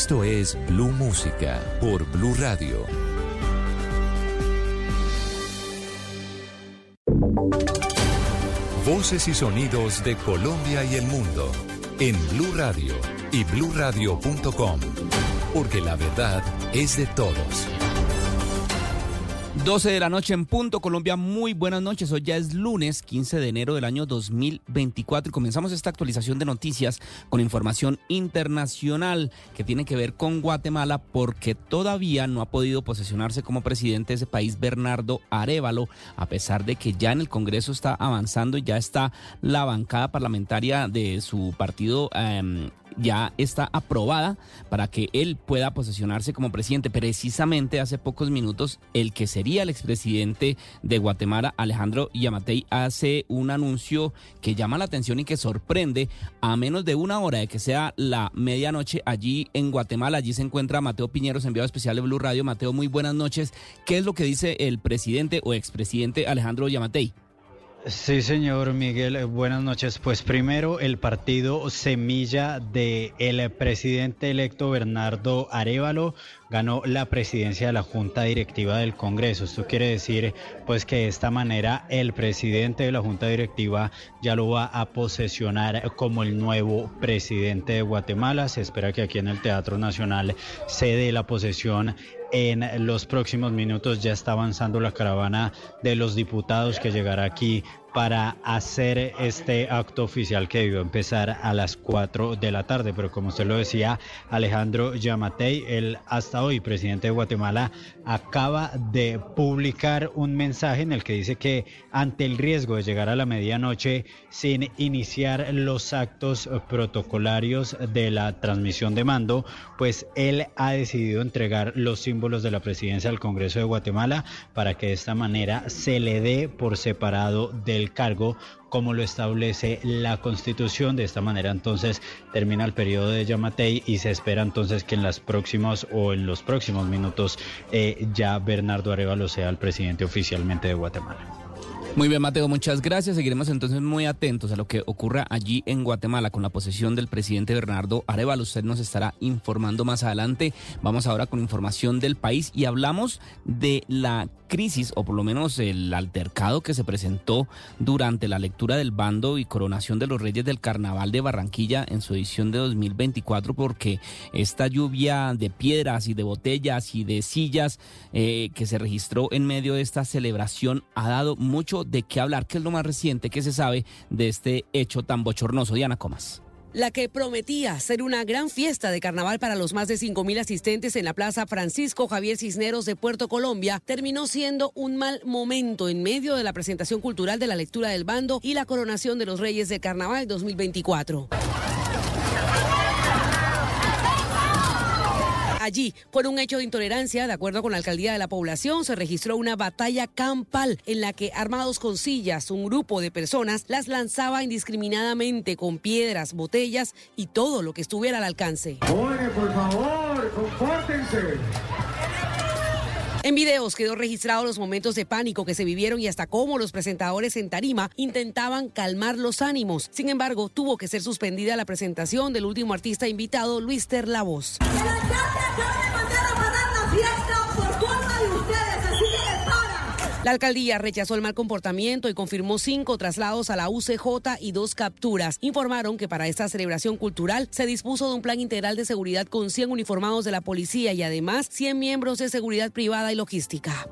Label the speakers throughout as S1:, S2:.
S1: Esto es Blue Música por Blue Radio. Voces y sonidos de Colombia y el mundo en Blue Radio y bluradio.com, porque la verdad es de todos.
S2: 12 de la noche en punto, Colombia, muy buenas noches. Hoy ya es lunes 15 de enero del año 2024 y comenzamos esta actualización de noticias con información internacional que tiene que ver con Guatemala porque todavía no ha podido posesionarse como presidente de ese país Bernardo Arevalo, a pesar de que ya en el Congreso está avanzando y ya está la bancada parlamentaria de su partido eh, ya está aprobada para que él pueda posesionarse como presidente. Precisamente hace pocos minutos, el que sería el expresidente de Guatemala, Alejandro Yamatei, hace un anuncio que llama la atención y que sorprende a menos de una hora de que sea la medianoche allí en Guatemala. Allí se encuentra Mateo Piñeros, enviado especial de Blue Radio. Mateo, muy buenas noches. ¿Qué es lo que dice el presidente o expresidente Alejandro Yamatei?
S3: Sí, señor Miguel, eh, buenas noches. Pues primero el partido Semilla de el presidente electo Bernardo Arevalo ganó la presidencia de la Junta Directiva del Congreso. Esto quiere decir pues que de esta manera el presidente de la Junta Directiva ya lo va a posesionar como el nuevo presidente de Guatemala. Se espera que aquí en el Teatro Nacional se dé la posesión en los próximos minutos ya está avanzando la caravana de los diputados que llegará aquí para hacer este acto oficial que debió empezar a las 4 de la tarde. Pero como usted lo decía, Alejandro Yamatei, el hasta hoy presidente de Guatemala, acaba de publicar un mensaje en el que dice que ante el riesgo de llegar a la medianoche sin iniciar los actos protocolarios de la transmisión de mando, pues él ha decidido entregar los símbolos de la presidencia al Congreso de Guatemala para que de esta manera se le dé por separado del cargo como lo establece la Constitución. De esta manera entonces termina el periodo de Yamatei y se espera entonces que en las próximas o en los próximos minutos eh, ya Bernardo Arevalo sea el presidente oficialmente de Guatemala.
S2: Muy bien, Mateo, muchas gracias. Seguiremos entonces muy atentos a lo que ocurra allí en Guatemala con la posesión del presidente Bernardo Arevalo. Usted nos estará informando más adelante. Vamos ahora con información del país y hablamos de la crisis, o por lo menos el altercado que se presentó durante la lectura del bando y coronación de los Reyes del Carnaval de Barranquilla en su edición de 2024, porque esta lluvia de piedras y de botellas y de sillas eh, que se registró en medio de esta celebración ha dado mucho de qué hablar, que es lo más reciente que se sabe de este hecho tan bochornoso. Diana Comas.
S4: La que prometía ser una gran fiesta de carnaval para los más de 5.000 asistentes en la Plaza Francisco Javier Cisneros de Puerto Colombia terminó siendo un mal momento en medio de la presentación cultural de la lectura del bando y la coronación de los Reyes de Carnaval 2024. Allí, por un hecho de intolerancia, de acuerdo con la alcaldía de la población, se registró una batalla campal en la que, armados con sillas, un grupo de personas las lanzaba indiscriminadamente con piedras, botellas y todo lo que estuviera al alcance.
S5: Oye, por favor, compórtense.
S4: En videos quedó registrado los momentos de pánico que se vivieron y hasta cómo los presentadores en tarima intentaban calmar los ánimos. Sin embargo, tuvo que ser suspendida la presentación del último artista invitado, Luis Terlavos. La alcaldía rechazó el mal comportamiento y confirmó cinco traslados a la UCJ y dos capturas. Informaron que para esta celebración cultural se dispuso de un plan integral de seguridad con 100 uniformados de la policía y además 100 miembros de seguridad privada y logística.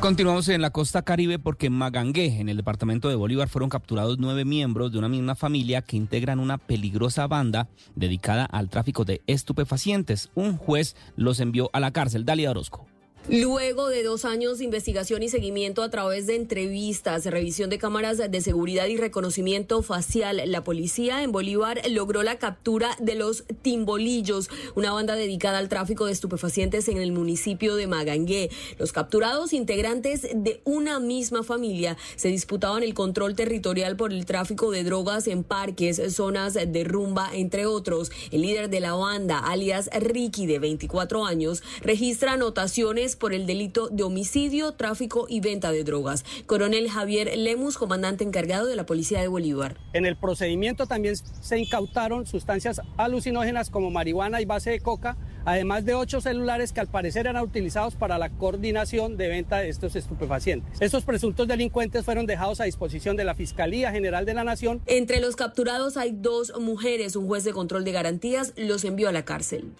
S2: Continuamos en la costa caribe porque en Magangué, en el departamento de Bolívar, fueron capturados nueve miembros de una misma familia que integran una peligrosa banda dedicada al tráfico de estupefacientes. Un juez los envió a la cárcel. Dalia Orozco.
S6: Luego de dos años de investigación y seguimiento a través de entrevistas, revisión de cámaras de seguridad y reconocimiento facial, la policía en Bolívar logró la captura de los Timbolillos, una banda dedicada al tráfico de estupefacientes en el municipio de Magangué. Los capturados, integrantes de una misma familia, se disputaban el control territorial por el tráfico de drogas en parques, zonas de rumba, entre otros. El líder de la banda, alias Ricky, de 24 años, registra anotaciones por el delito de homicidio, tráfico y venta de drogas. Coronel Javier Lemus, comandante encargado de la Policía de Bolívar.
S7: En el procedimiento también se incautaron sustancias alucinógenas como marihuana y base de coca, además de ocho celulares que al parecer eran utilizados para la coordinación de venta de estos estupefacientes. Estos presuntos delincuentes fueron dejados a disposición de la Fiscalía General de la Nación.
S6: Entre los capturados hay dos mujeres. Un juez de control de garantías los envió a la cárcel.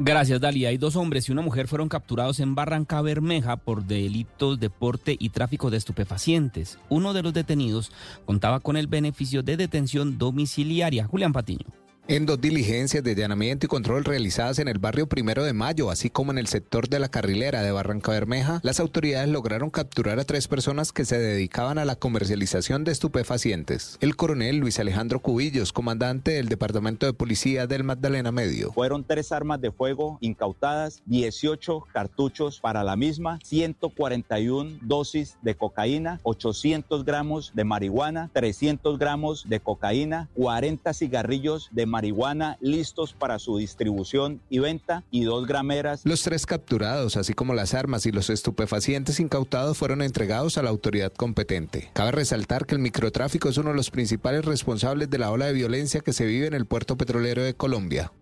S2: Gracias, Dalia. Hay dos hombres y una mujer fueron capturados en Barranca Bermeja por delitos de porte y tráfico de estupefacientes. Uno de los detenidos contaba con el beneficio de detención domiciliaria. Julián Patiño.
S8: En dos diligencias de allanamiento y control realizadas en el barrio Primero de Mayo, así como en el sector de la carrilera de Barranca Bermeja, las autoridades lograron capturar a tres personas que se dedicaban a la comercialización de estupefacientes. El coronel Luis Alejandro Cubillos, comandante del Departamento de Policía del Magdalena Medio.
S9: Fueron tres armas de fuego incautadas, 18 cartuchos para la misma, 141 dosis de cocaína, 800 gramos de marihuana, 300 gramos de cocaína, 40 cigarrillos de marihuana marihuana listos para su distribución y venta y dos grameras.
S8: Los tres capturados, así como las armas y los estupefacientes incautados, fueron entregados a la autoridad competente. Cabe resaltar que el microtráfico es uno de los principales responsables de la ola de violencia que se vive en el puerto petrolero de Colombia.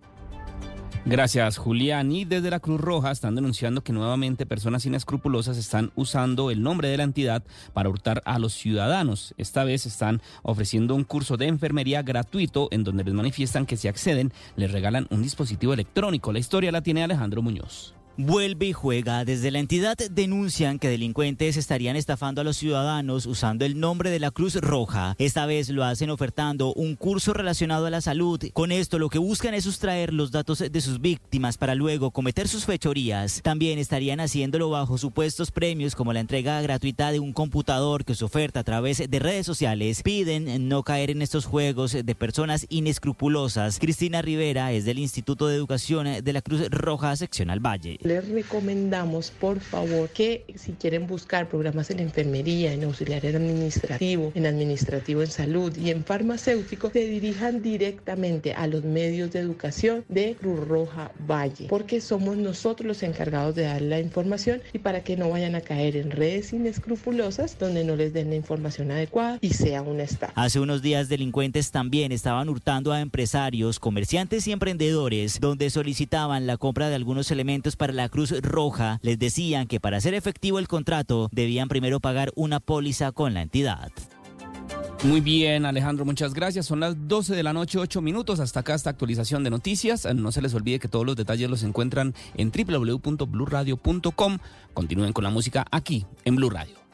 S2: Gracias, Julián. Y desde la Cruz Roja están denunciando que nuevamente personas inescrupulosas están usando el nombre de la entidad para hurtar a los ciudadanos. Esta vez están ofreciendo un curso de enfermería gratuito en donde les manifiestan que si acceden les regalan un dispositivo electrónico. La historia la tiene Alejandro Muñoz.
S10: Vuelve y juega. Desde la entidad denuncian que delincuentes estarían estafando a los ciudadanos usando el nombre de la Cruz Roja. Esta vez lo hacen ofertando un curso relacionado a la salud. Con esto lo que buscan es sustraer los datos de sus víctimas para luego cometer sus fechorías. También estarían haciéndolo bajo supuestos premios como la entrega gratuita de un computador que se oferta a través de redes sociales. Piden no caer en estos juegos de personas inescrupulosas. Cristina Rivera es del Instituto de Educación de la Cruz Roja Seccional Valle
S11: les recomendamos, por favor, que si quieren buscar programas en enfermería, en auxiliar administrativo, en administrativo en salud y en farmacéutico, se dirijan directamente a los medios de educación de Cruz Roja Valle, porque somos nosotros los encargados de dar la información y para que no vayan a caer en redes inescrupulosas donde no les den la información adecuada y sea una estafa.
S10: Hace unos días delincuentes también estaban hurtando a empresarios, comerciantes y emprendedores, donde solicitaban la compra de algunos elementos para la Cruz Roja les decían que para hacer efectivo el contrato debían primero pagar una póliza con la entidad.
S2: Muy bien, Alejandro, muchas gracias. Son las 12 de la noche, 8 minutos. Hasta acá esta actualización de noticias. No se les olvide que todos los detalles los encuentran en www.bluradio.com. Continúen con la música aquí en Blue Radio.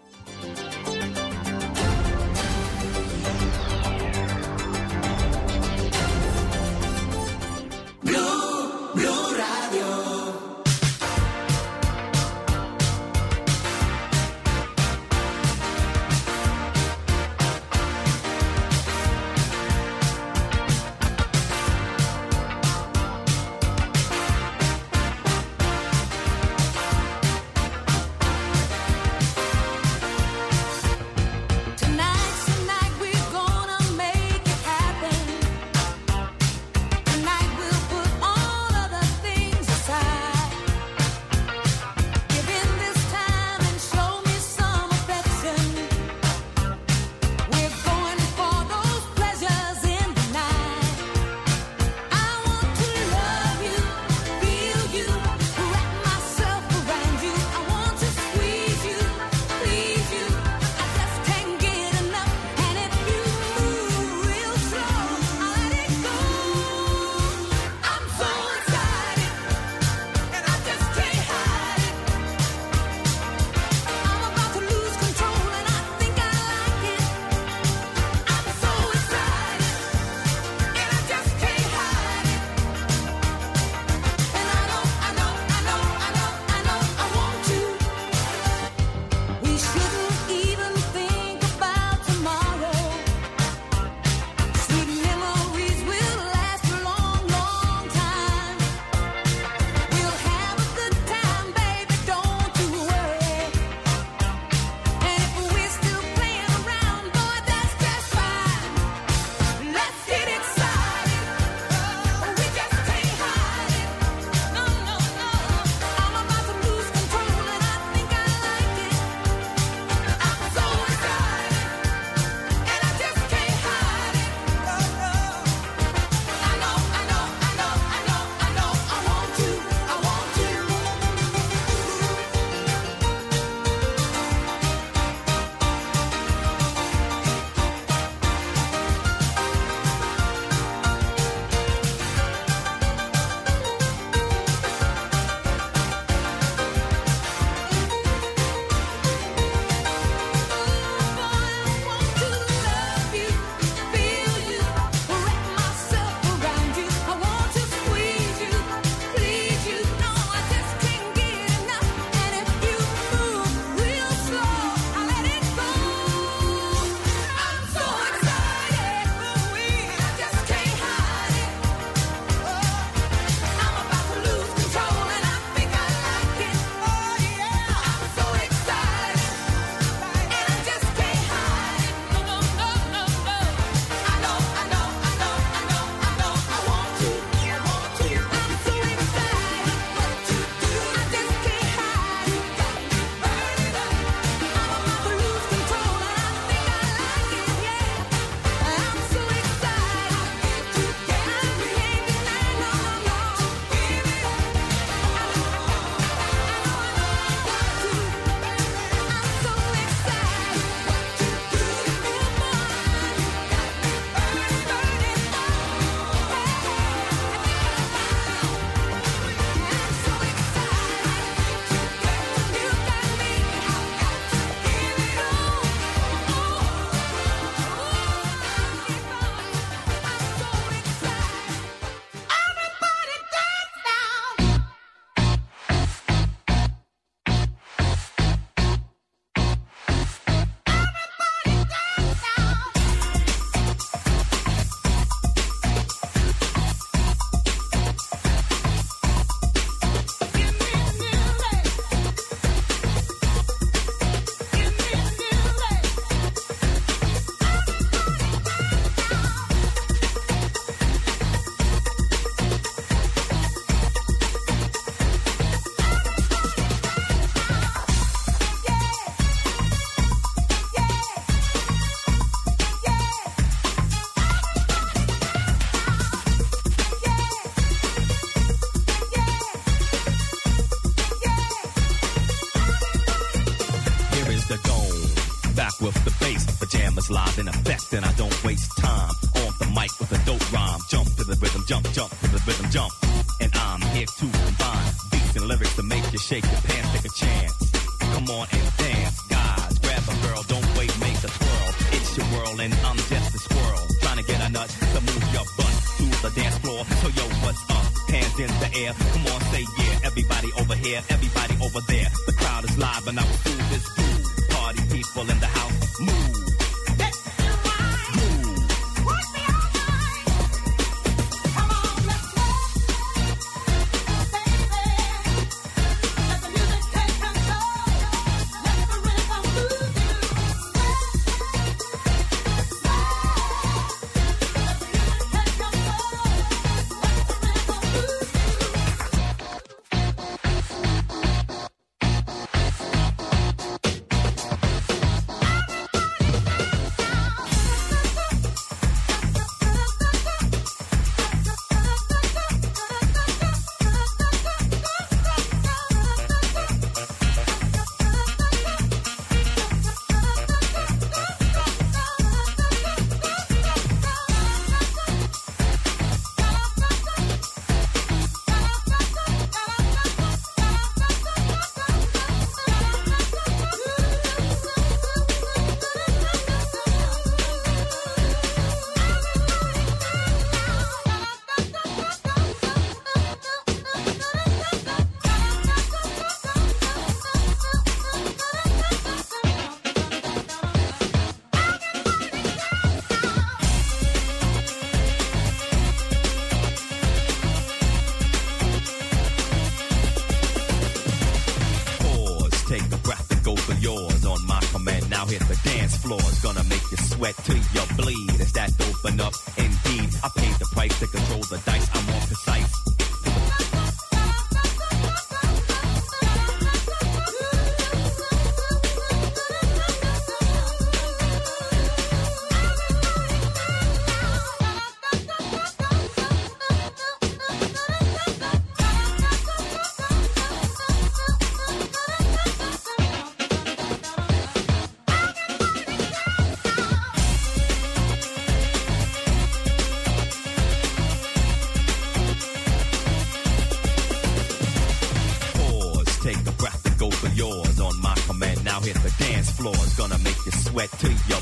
S12: air. Come on, say yeah. Everybody over here, everybody over there. The crowd is live and I will do this. Too. Party people in the house, move. wet to your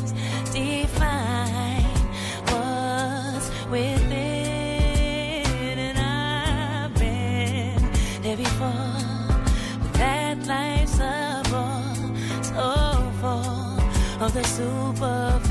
S13: within, and I've been there before. But that life's a bore, so full of the superficial.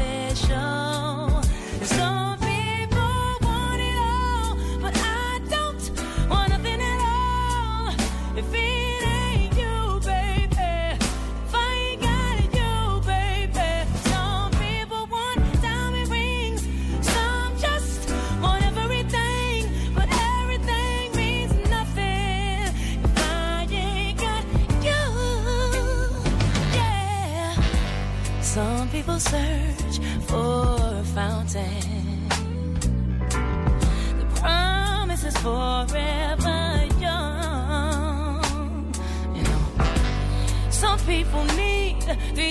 S13: search for a fountain. The promise is forever young. You know, some people need three.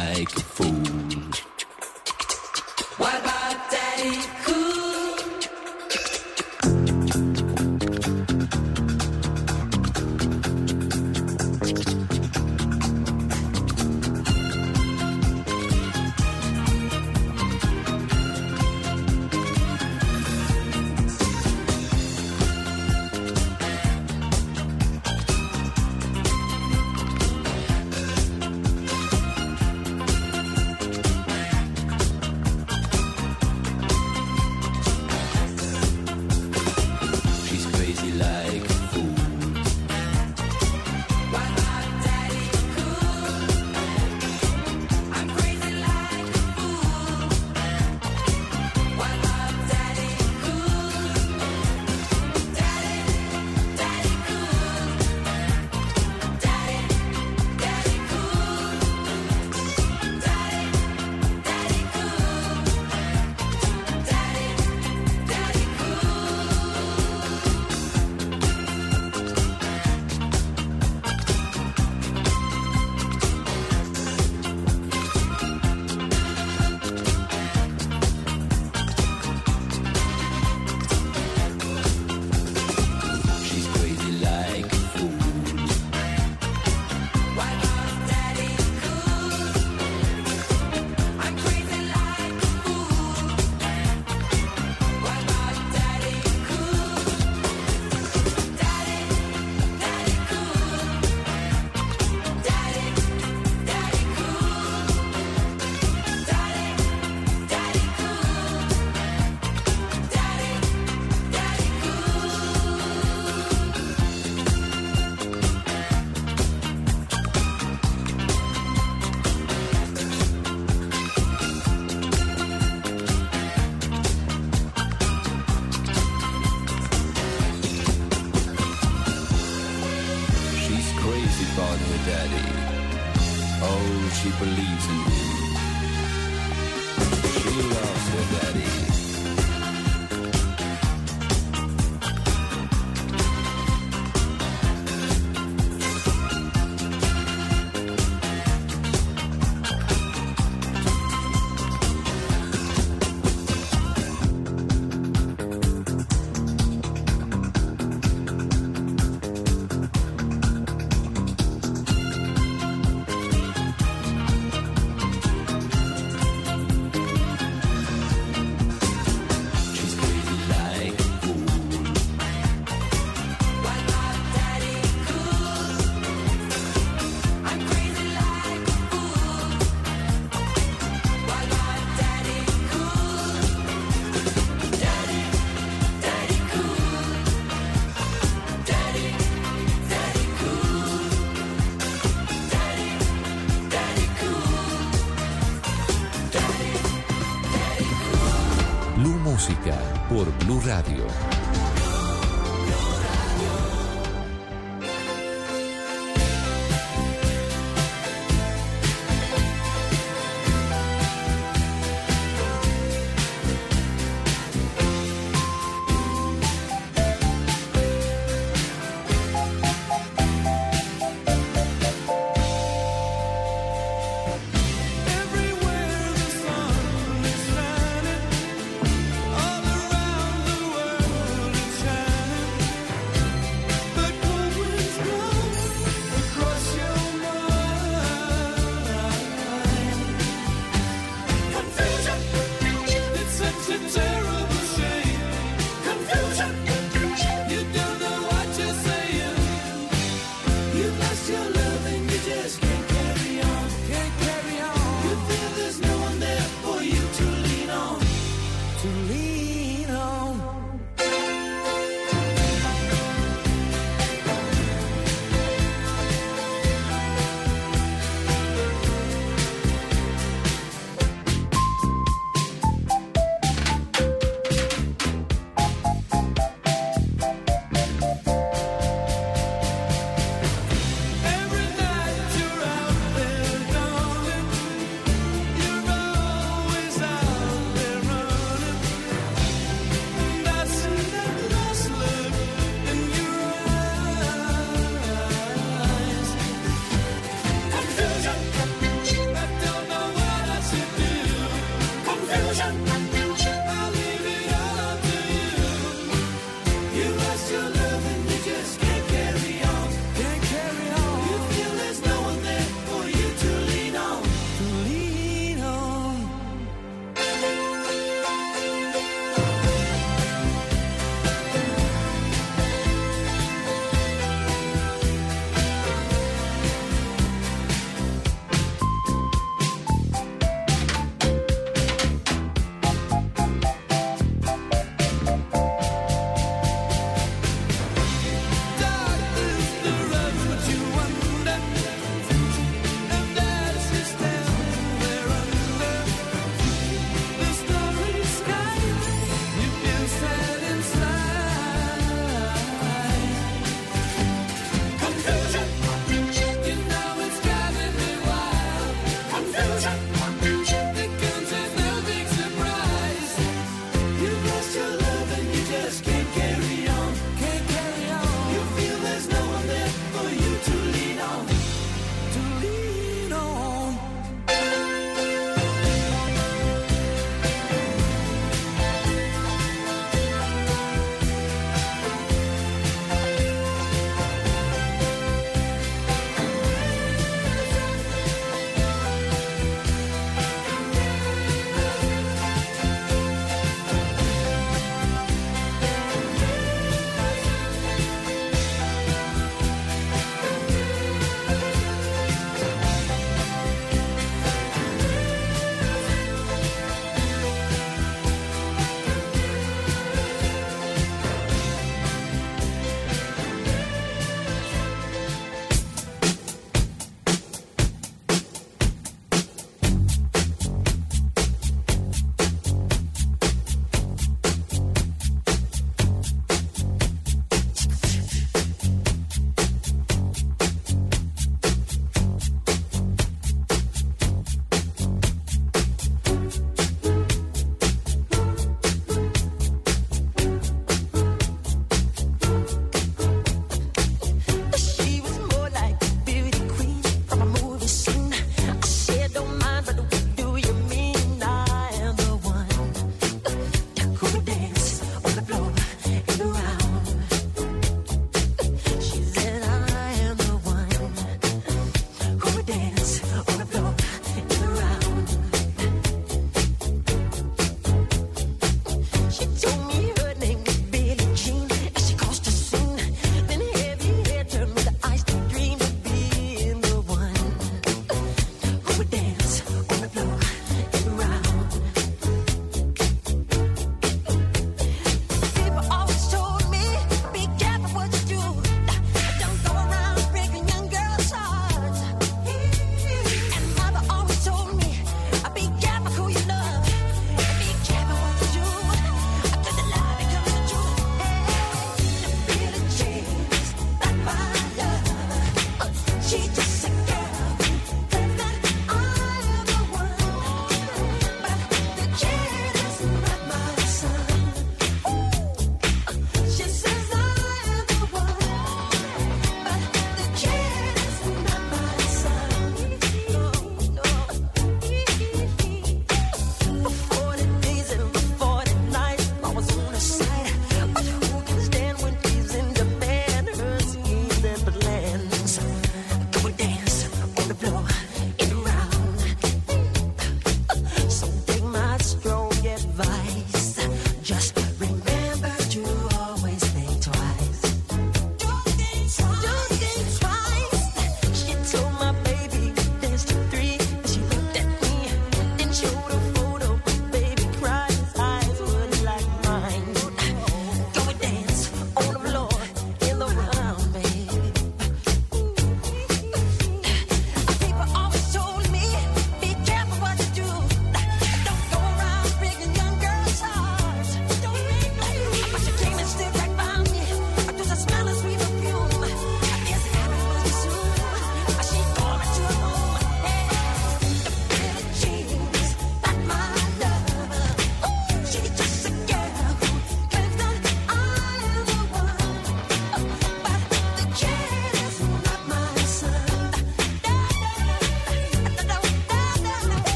S14: like
S15: Radio.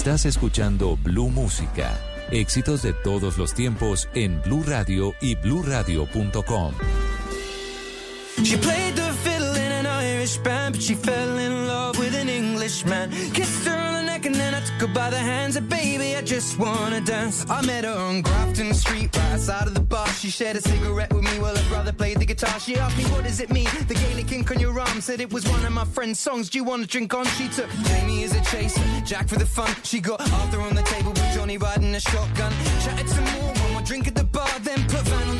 S1: Estás escuchando Blue Música. Éxitos de todos los tiempos en Blue Radio y
S16: fell just wanna dance. I met her on Grafton Street, right outside of the bar. She shared a cigarette with me while her brother played the guitar. She asked me, what does it mean? The Gaelic ink on your arm said it was one of my friend's songs. Do you want to drink on? She took Jamie as a chaser, Jack for the fun. She got Arthur on the table with Johnny riding a shotgun. Chatted some more, one more drink at the bar, then put Van on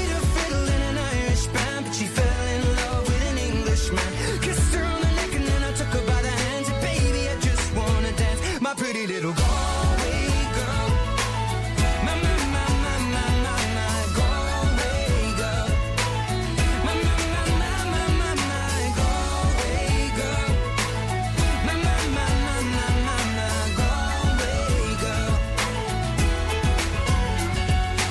S16: my pretty little Galway girl. My, my, my, my, my, my, my Galway girl. My, my, my, my, my, my, my Galway girl. My, my, my, my, my, my, my Galway girl.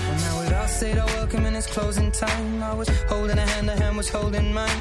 S16: Well, now we'd all said our welcome and it's closing time. I was holding a hand, a hand was holding mine.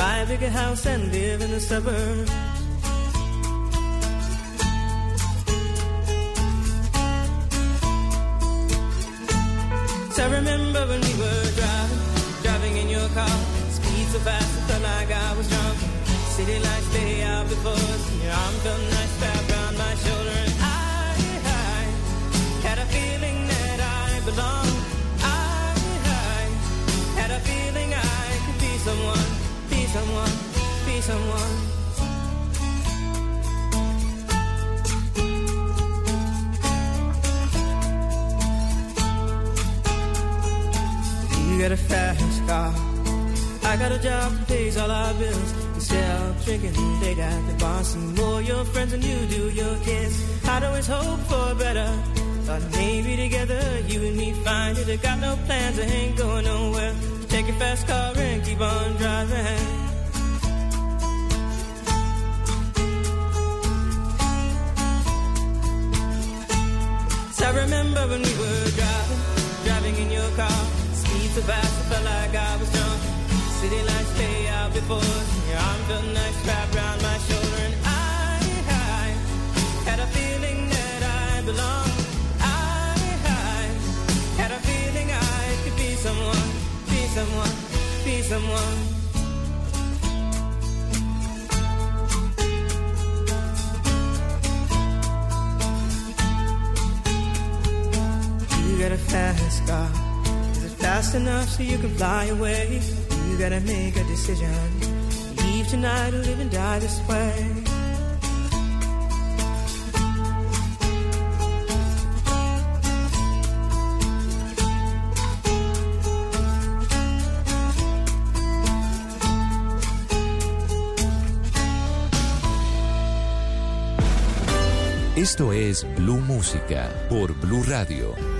S17: Buy a bigger house and live in the suburbs. I remember when we were driving, driving in your car. Speed so fast, I felt like I was drunk. City lights lay out before us, and your arm felt someone. You got a fast car. I got a job that pays all our bills. Instead of drinking late at the bar, some more your friends than you do your kids. I'd always hope for better. Thought maybe together you and me find it. I got no plans, I ain't going nowhere. Take your fast car and keep on driving. so fast, I felt like I was drunk. City lights lay out before your arm felt nice wrapped around my shoulder. And I, I had a feeling that I belonged. I, I had a feeling I could be someone, be someone, be someone. got a fast car fast enough so you can fly away. You gotta make a decision. Leave tonight or live and die this way.
S1: Esto es Blue Música por Blue Radio.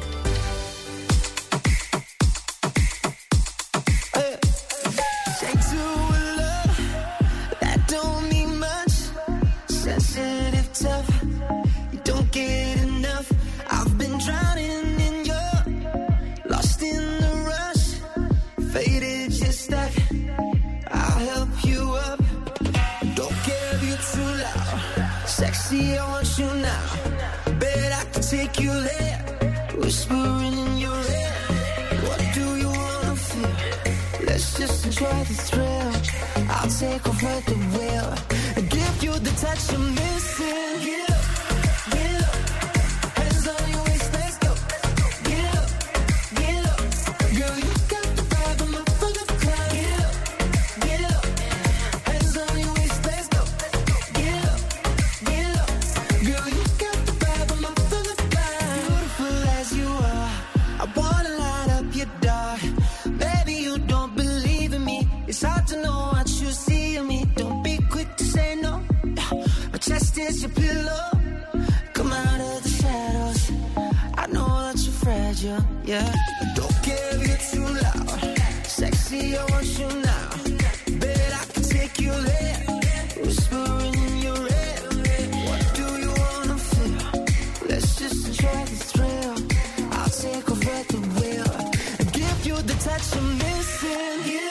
S18: you're yeah. Don't if you're too loud. Sexy, I want you now. Bet I can take you there. Whispering in your ear. What do you wanna feel? Let's just enjoy the thrill. I'll take over the wheel and give you the touch you're missing. Get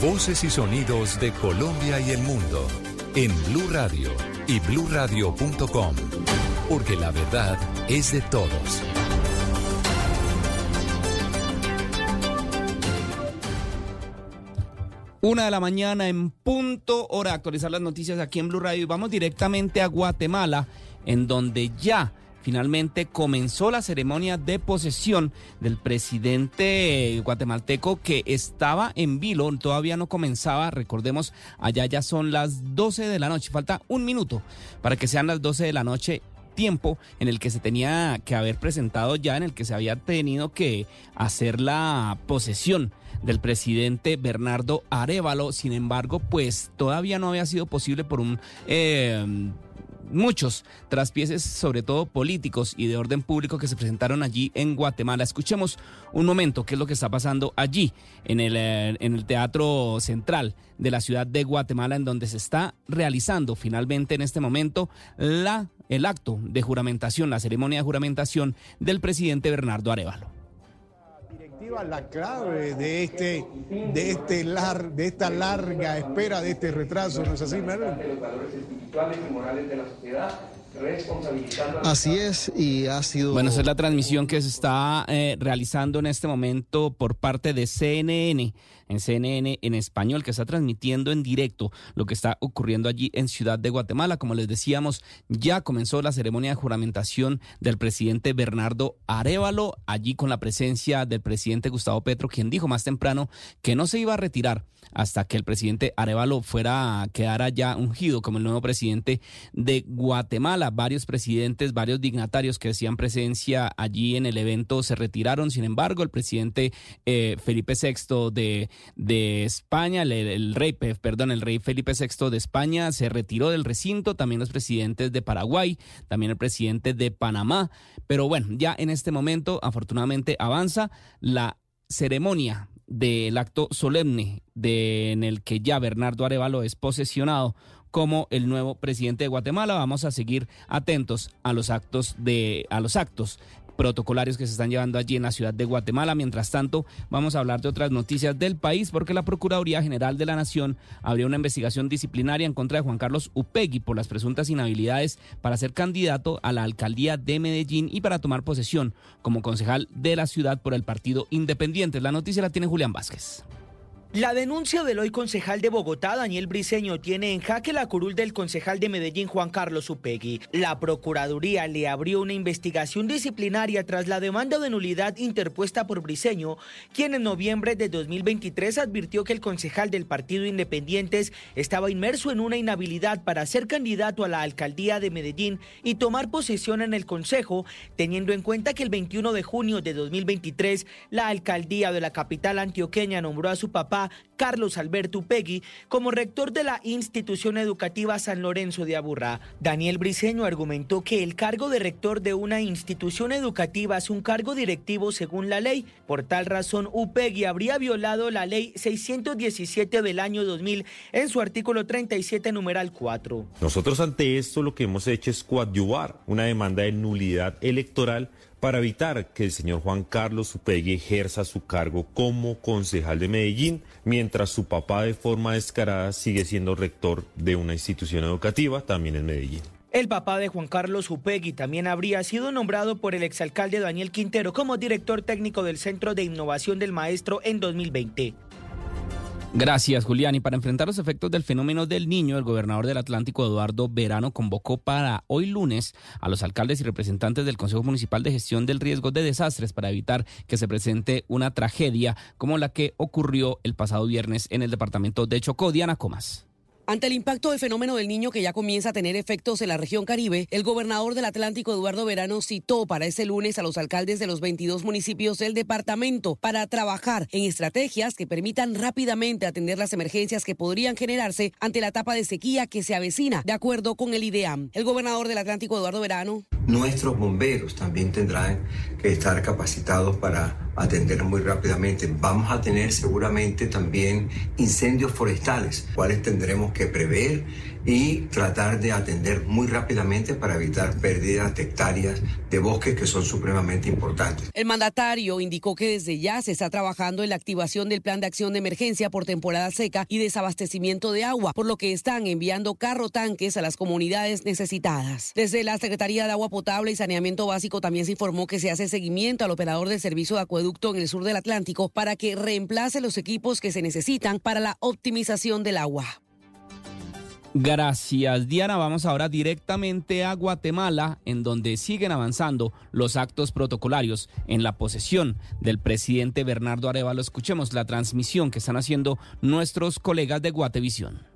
S1: Voces y sonidos de Colombia y el mundo en Blue Radio y bluradio.com. Porque la verdad es de todos.
S2: Una de la mañana en punto hora actualizar las noticias aquí en Blue Radio y vamos directamente a Guatemala, en donde ya finalmente comenzó la ceremonia de posesión del presidente guatemalteco que estaba en vilo, todavía no comenzaba, recordemos, allá ya son las 12 de la noche, falta un minuto para que sean las 12 de la noche tiempo en el que se tenía que haber presentado ya, en el que se había tenido que hacer la posesión del presidente Bernardo Arevalo. Sin embargo, pues todavía no había sido posible por un... eh, muchos traspieces, sobre todo políticos y de orden público que se presentaron allí en Guatemala. Escuchemos un momento qué es lo que está pasando allí en el, eh, en el Teatro Central de la ciudad de Guatemala, en donde se está realizando finalmente en este momento la, el acto de juramentación, la ceremonia de juramentación del presidente Bernardo Arevalo.
S19: Directiva, la clave de este, de este lar, de esta larga espera, de este retraso, ¿no es así, Merlin?
S20: de los valores espirituales y morales de la sociedad Así es, y ha sido...
S2: Bueno, esa es la transmisión que se está eh, realizando en este momento por parte de CNN, en CNN en español, que está transmitiendo en directo lo que está ocurriendo allí en Ciudad de Guatemala. Como les decíamos, ya comenzó la ceremonia de juramentación del presidente Bernardo Arevalo, allí con la presencia del presidente Gustavo Petro, quien dijo más temprano que no se iba a retirar hasta que el presidente Arevalo fuera quedara ya ungido como el nuevo presidente de Guatemala. Varios presidentes, varios dignatarios que hacían presencia allí en el evento se retiraron. Sin embargo, el presidente eh, Felipe VI de, de España, el, rey, pe- perdón, el rey Felipe VI de España se retiró del recinto. También los presidentes de Paraguay, también el presidente de Panamá. Pero bueno, ya en este momento, afortunadamente, avanza la ceremonia del acto solemne de, en el que ya Bernardo Arevalo es posesionado como el nuevo presidente de Guatemala. Vamos a seguir atentos a los actos de a los actos protocolarios que se están llevando allí en la ciudad de Guatemala. Mientras tanto, vamos a hablar de otras noticias del país porque la Procuraduría General de la Nación abrió una investigación disciplinaria en contra de Juan Carlos Upegui por las presuntas inhabilidades para ser candidato a la alcaldía de Medellín y para tomar posesión como concejal de la ciudad por el Partido Independiente. La noticia la tiene Julián Vázquez.
S21: La denuncia del hoy concejal de Bogotá, Daniel Briceño, tiene en jaque la curul del concejal de Medellín, Juan Carlos Upegui. La Procuraduría le abrió una investigación disciplinaria tras la demanda de nulidad interpuesta por Briceño, quien en noviembre de 2023 advirtió que el concejal del Partido Independientes estaba inmerso en una inhabilidad para ser candidato a la alcaldía de Medellín y tomar posesión en el Consejo, teniendo en cuenta que el 21 de junio de 2023 la alcaldía de la capital antioqueña nombró a su papá Carlos Alberto Upegui como rector de la institución educativa San Lorenzo de Aburrá. Daniel Briceño argumentó que el cargo de rector de una institución educativa es un cargo directivo según la ley. Por tal razón, Upegui habría violado la ley 617 del año 2000 en su artículo 37, numeral 4.
S22: Nosotros ante esto lo que hemos hecho es coadyuvar una demanda de nulidad electoral para evitar que el señor Juan Carlos Upegui ejerza su cargo como concejal de Medellín, mientras su papá de forma descarada sigue siendo rector de una institución educativa también en Medellín.
S21: El papá de Juan Carlos Upegui también habría sido nombrado por el exalcalde Daniel Quintero como director técnico del Centro de Innovación del Maestro en 2020.
S2: Gracias, Julián. Y para enfrentar los efectos del fenómeno del niño, el gobernador del Atlántico, Eduardo Verano, convocó para hoy lunes a los alcaldes y representantes del Consejo Municipal de Gestión del Riesgo de Desastres para evitar que se presente una tragedia como la que ocurrió el pasado viernes en el departamento de Chocó. Diana Comas.
S4: Ante el impacto del fenómeno del niño que ya comienza a tener efectos en la región Caribe, el gobernador del Atlántico, Eduardo Verano, citó para este lunes a los alcaldes de los 22 municipios del departamento para trabajar en estrategias que permitan rápidamente atender las emergencias que podrían generarse ante la etapa de sequía que se avecina, de acuerdo con el IDEAM. El gobernador del Atlántico, Eduardo Verano,
S23: Nuestros bomberos también tendrán que estar capacitados para atender muy rápidamente. Vamos a tener seguramente también incendios forestales, cuales tendremos que prever y tratar de atender muy rápidamente para evitar pérdidas de hectáreas de bosques que son supremamente importantes.
S4: El mandatario indicó que desde ya se está trabajando en la activación del plan de acción de emergencia por temporada seca y desabastecimiento de agua, por lo que están enviando carro tanques a las comunidades necesitadas. Desde la Secretaría de Agua Potable y Saneamiento Básico también se informó que se hace seguimiento al operador del servicio de acueducto en el sur del Atlántico para que reemplace los equipos que se necesitan para la optimización del agua.
S2: Gracias, Diana. Vamos ahora directamente a Guatemala, en donde siguen avanzando los actos protocolarios en la posesión del presidente Bernardo Arevalo. Escuchemos la transmisión que están haciendo nuestros colegas de Guatevisión.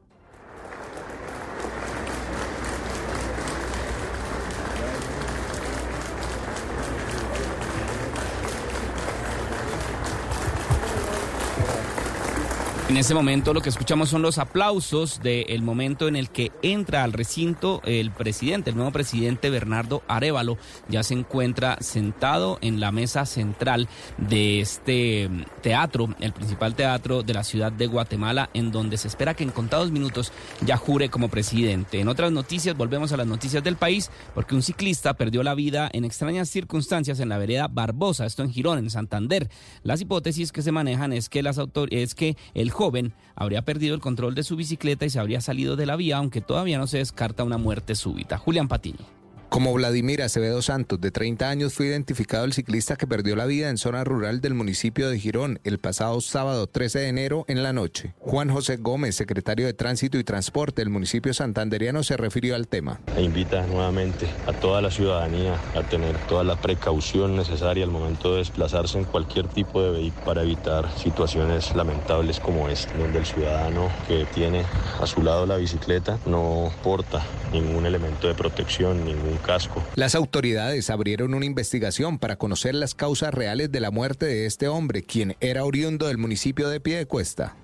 S2: En ese momento lo que escuchamos son los aplausos del momento en el que entra al recinto el presidente, el nuevo presidente Bernardo Arevalo. Ya se encuentra sentado en la mesa central de este teatro, el principal teatro de la ciudad de Guatemala, en donde se espera que en contados minutos ya jure como presidente. En otras noticias, volvemos a las noticias del país, porque un ciclista perdió la vida en extrañas circunstancias en la vereda Barbosa, esto en Girón, en Santander. Las hipótesis que se manejan es que las autor es que el joven habría perdido el control de su bicicleta y se habría salido de la vía, aunque todavía no se descarta una muerte súbita. Julián Patiño.
S8: Como Vladimir Acevedo Santos, de 30 años, fue identificado el ciclista que perdió la vida en zona rural del municipio de Girón el pasado sábado 13 de enero en la noche. Juan José Gómez, secretario de Tránsito y Transporte del municipio santanderiano, se refirió al tema.
S24: E invita nuevamente a toda la ciudadanía a tener toda la precaución necesaria al momento de desplazarse en cualquier tipo de vehículo para evitar situaciones lamentables como esta, donde el ciudadano que tiene a su lado la bicicleta no porta ningún elemento de protección, ningún casco.
S8: Las autoridades abrieron una investigación para conocer las causas reales de la muerte de este hombre, quien era oriundo del municipio de Piedecuesta.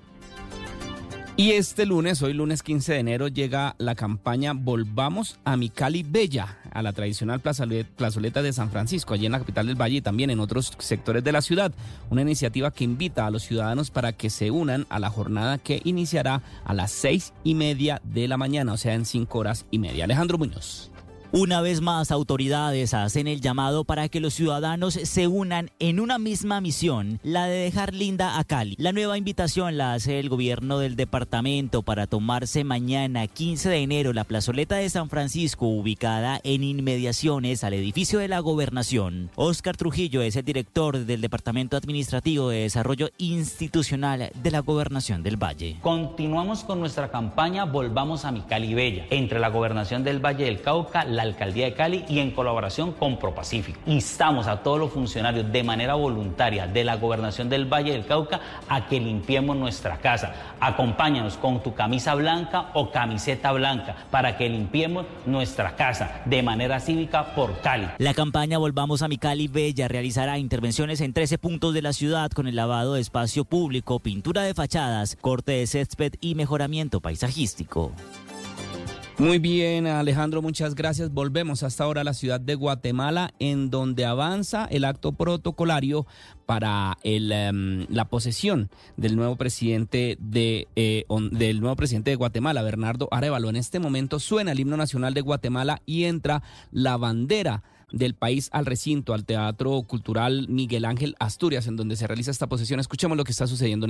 S2: Y este lunes, hoy lunes 15 de enero, llega la campaña Volvamos a mi Cali Bella, a la tradicional plazole- plazoleta de San Francisco, allí en la capital del Valle y también en otros sectores de la ciudad. Una iniciativa que invita a los ciudadanos para que se unan a la jornada que iniciará a las seis y media de la mañana, o sea, en cinco horas y media. Alejandro Muñoz.
S10: Una vez más, autoridades hacen el llamado para que los ciudadanos se unan en una misma misión, la de dejar linda a Cali. La nueva invitación la hace el gobierno del departamento para tomarse mañana, 15 de enero, la plazoleta de San Francisco, ubicada en inmediaciones al edificio de la gobernación. Oscar Trujillo es el director del Departamento Administrativo de Desarrollo Institucional de la Gobernación del Valle.
S25: Continuamos con nuestra campaña Volvamos a mi Cali Bella, entre la Gobernación del Valle del Cauca, la Alcaldía de Cali y en colaboración con ProPacífico. Instamos a todos los funcionarios de manera voluntaria de la Gobernación del Valle del Cauca a que limpiemos nuestra casa. Acompáñanos con tu camisa blanca o camiseta blanca para que limpiemos nuestra casa de manera cívica por Cali.
S10: La campaña Volvamos a mi Cali Bella realizará intervenciones en 13 puntos de la ciudad con el lavado de espacio público, pintura de fachadas, corte de césped y mejoramiento paisajístico.
S2: Muy bien, Alejandro, muchas gracias. Volvemos hasta ahora a la ciudad de Guatemala, en donde avanza el acto protocolario para el, em, la posesión del nuevo presidente de eh, del nuevo presidente de Guatemala, Bernardo Arevalo. En este momento suena el himno nacional de Guatemala y entra la bandera del país al recinto, al Teatro Cultural Miguel Ángel Asturias, en donde se realiza esta posesión. Escuchemos lo que está sucediendo. en